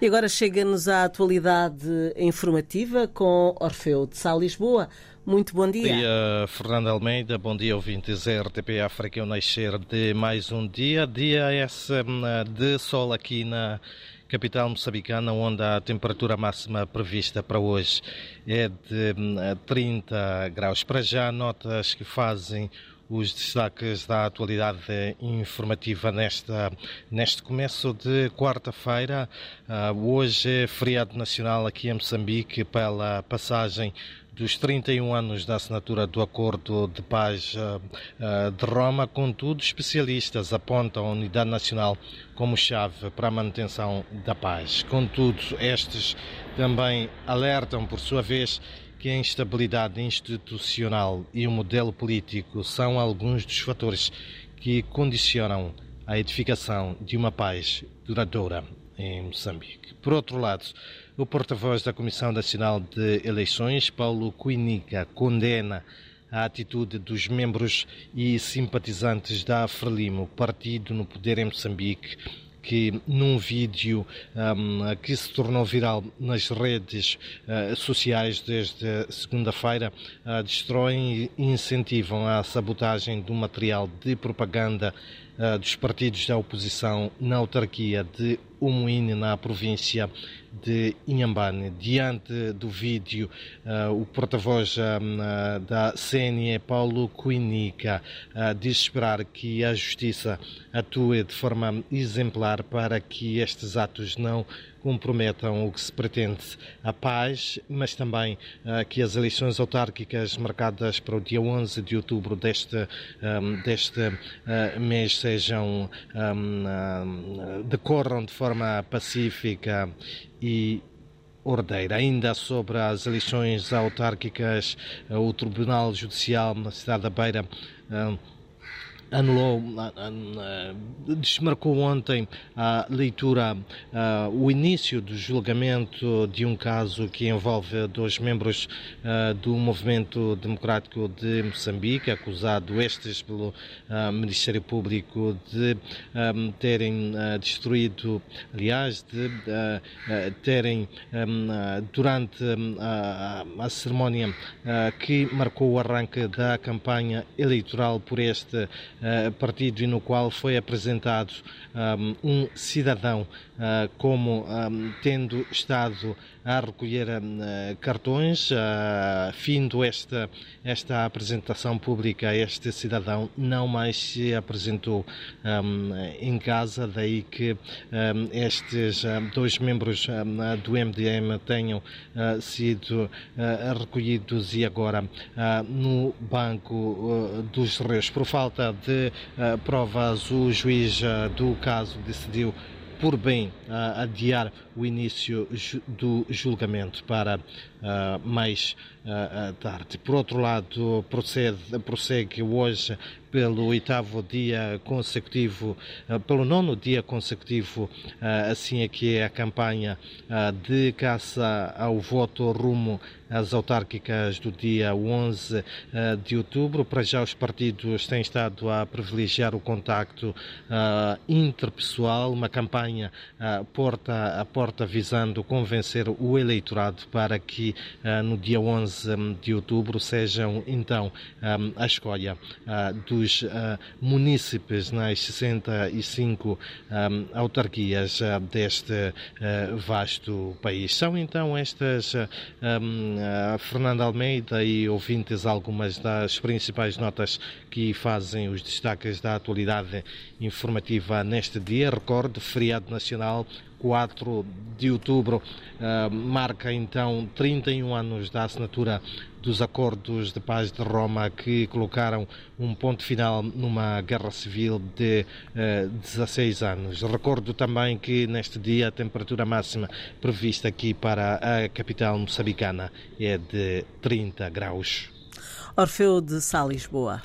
E agora chega-nos a atualidade informativa com Orfeu de Sá Lisboa. Muito bom dia. Bom dia, Fernando Almeida. Bom dia, ouvintes RTP África. O nascer de mais um dia. Dia esse hum, de sol aqui na capital moçambicana, onde a temperatura máxima prevista para hoje é de 30 hum, graus. Para já, notas que fazem os destaques da atualidade informativa nesta, neste começo de quarta-feira. Uh, hoje é feriado nacional aqui em Moçambique pela passagem dos 31 anos da assinatura do Acordo de Paz uh, uh, de Roma, contudo, especialistas apontam a unidade nacional como chave para a manutenção da paz. Contudo, estes também alertam, por sua vez, que a instabilidade institucional e o modelo político são alguns dos fatores que condicionam a edificação de uma paz duradoura em Moçambique. Por outro lado, o porta-voz da Comissão Nacional de Eleições, Paulo Cuinica, condena a atitude dos membros e simpatizantes da Frelimo, partido no poder em Moçambique, que num vídeo um, que se tornou viral nas redes uh, sociais desde segunda-feira uh, destroem e incentivam a sabotagem do material de propaganda dos partidos da oposição na autarquia de Umuine, na província de Inhambane. Diante do vídeo, uh, o porta-voz uh, da CNE, Paulo Cuinica, diz esperar que a Justiça atue de forma exemplar para que estes atos não comprometam o que se pretende a paz, mas também uh, que as eleições autárquicas marcadas para o dia 11 de outubro deste, um, deste uh, mês sejam um, uh, decorram de forma pacífica e ordeira. Ainda sobre as eleições autárquicas, o Tribunal Judicial na cidade da Beira anulou, desmarcou ontem a leitura, o início do julgamento de um caso que envolve dois membros do Movimento Democrático de Moçambique, acusado estes pelo Ministério Público de terem destruído, aliás, de terem durante a cerimónia que marcou o arranque da campanha eleitoral por este partido e no qual foi apresentado um, cidadão uh, como tendo estado a recolher uh, cartões, findo esta, esta apresentação pública, este cidadão não mais se apresentou em casa, daí que estes dois membros do MDM tenham sido recolhidos e agora no Banco dos Reis. Por falta de provas, o juiz do caso decidiu por bem adiar o início do julgamento para uh, mais uh, tarde. Por outro lado, procede, prossegue hoje pelo oitavo dia consecutivo, uh, pelo nono dia consecutivo, assim é que é a campanha de caça ao voto rumo às autárquicas do dia 11 de outubro. Para já os partidos têm estado a privilegiar o contacto interpessoal, uma campanha porta a porta visando convencer o eleitorado para que no dia 11 hum, de outubro sejam então um, a escolha uh, dos uh, munícipes nas 65 um, autarquias deste vasto país. São então estas, Fernando Almeida e ouvintes, algumas das principais notas que fazem os destaques da atualidade informativa neste dia. Recorde, feriado nacional 4 de outubro uh, marca então 31 anos da assinatura dos acordos de paz de Roma que colocaram um ponto final numa guerra civil de ah, 16 anos. Recordo também que neste dia a temperatura máxima prevista aqui para a capital moçambicana é de 30 graus. Orfeu de Sá Lisboa.